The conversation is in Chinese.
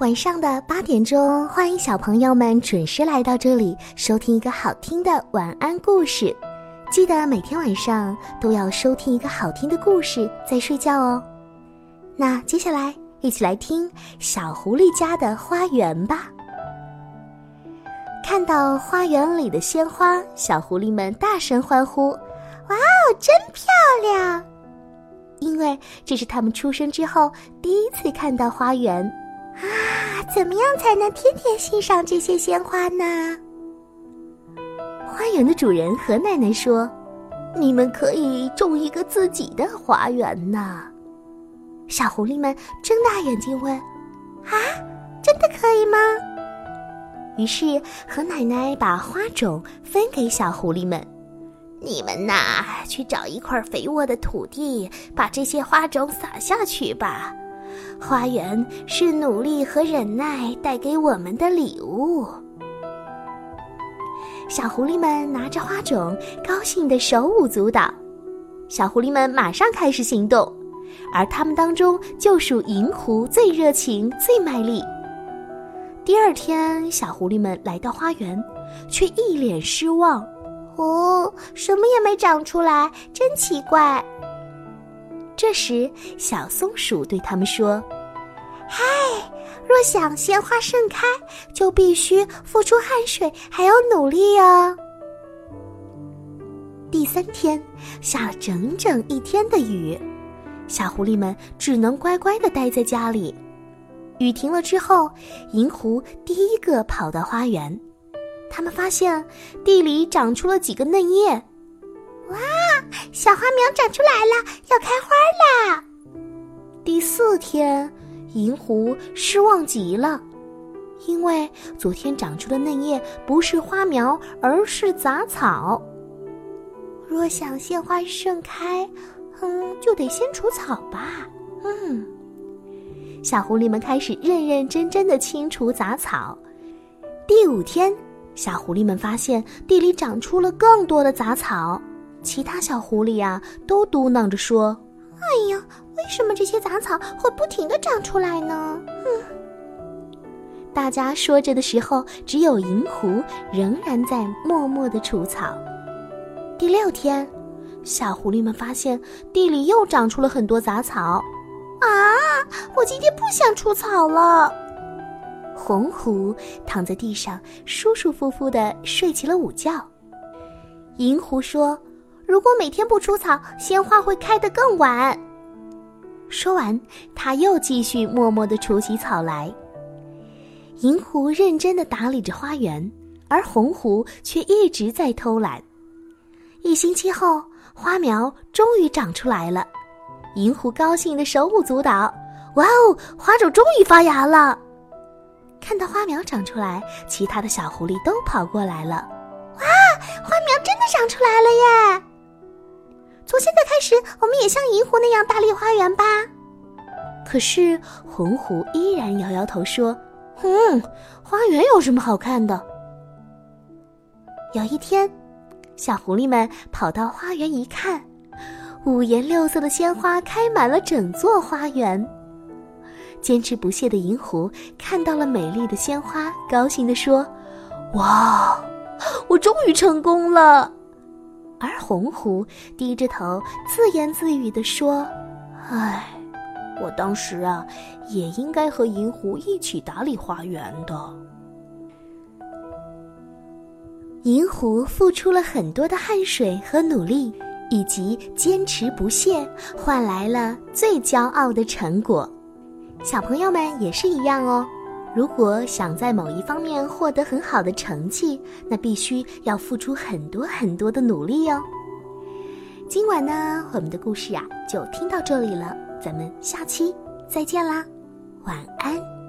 晚上的八点钟，欢迎小朋友们准时来到这里收听一个好听的晚安故事。记得每天晚上都要收听一个好听的故事再睡觉哦。那接下来一起来听小狐狸家的花园吧。看到花园里的鲜花，小狐狸们大声欢呼：“哇哦，真漂亮！”因为这是他们出生之后第一次看到花园。啊，怎么样才能天天欣赏这些鲜花呢？花园的主人何奶奶说：“你们可以种一个自己的花园呢。”小狐狸们睁大眼睛问：“啊，真的可以吗？”于是何奶奶把花种分给小狐狸们：“你们呐，去找一块肥沃的土地，把这些花种撒下去吧。”花园是努力和忍耐带给我们的礼物。小狐狸们拿着花种，高兴的手舞足蹈。小狐狸们马上开始行动，而他们当中就属银狐最热情、最卖力。第二天，小狐狸们来到花园，却一脸失望：“哦，什么也没长出来，真奇怪。”这时，小松鼠对他们说：“嗨，若想鲜花盛开，就必须付出汗水，还要努力哦。”第三天，下了整整一天的雨，小狐狸们只能乖乖的待在家里。雨停了之后，银狐第一个跑到花园，他们发现地里长出了几个嫩叶。哇！小花苗长出来了，要开花啦！第四天，银狐失望极了，因为昨天长出的嫩叶不是花苗，而是杂草。若想鲜花盛开，嗯，就得先除草吧。嗯，小狐狸们开始认认真真的清除杂草。第五天，小狐狸们发现地里长出了更多的杂草。其他小狐狸呀，都嘟囔着说：“哎呀，为什么这些杂草会不停的长出来呢？”嗯。大家说着的时候，只有银狐仍然在默默的除草。第六天，小狐狸们发现地里又长出了很多杂草。啊！我今天不想除草了。红狐躺在地上，舒舒服服的睡起了午觉。银狐说。如果每天不除草，鲜花会开得更晚。说完，他又继续默默地除起草来。银狐认真地打理着花园，而红狐却一直在偷懒。一星期后，花苗终于长出来了，银狐高兴的手舞足蹈。哇哦，花种终于发芽了！看到花苗长出来，其他的小狐狸都跑过来了。哇，花苗真的长出来了耶！从现在开始，我们也像银狐那样大力花园吧。可是红狐依然摇摇头说：“嗯，花园有什么好看的？”有一天，小狐狸们跑到花园一看，五颜六色的鲜花开满了整座花园。坚持不懈的银狐看到了美丽的鲜花，高兴地说：“哇，我终于成功了！”而红狐低着头自言自语地说：“唉，我当时啊，也应该和银狐一起打理花园的。”银狐付出了很多的汗水和努力，以及坚持不懈，换来了最骄傲的成果。小朋友们也是一样哦。如果想在某一方面获得很好的成绩，那必须要付出很多很多的努力哟。今晚呢，我们的故事啊就听到这里了，咱们下期再见啦，晚安。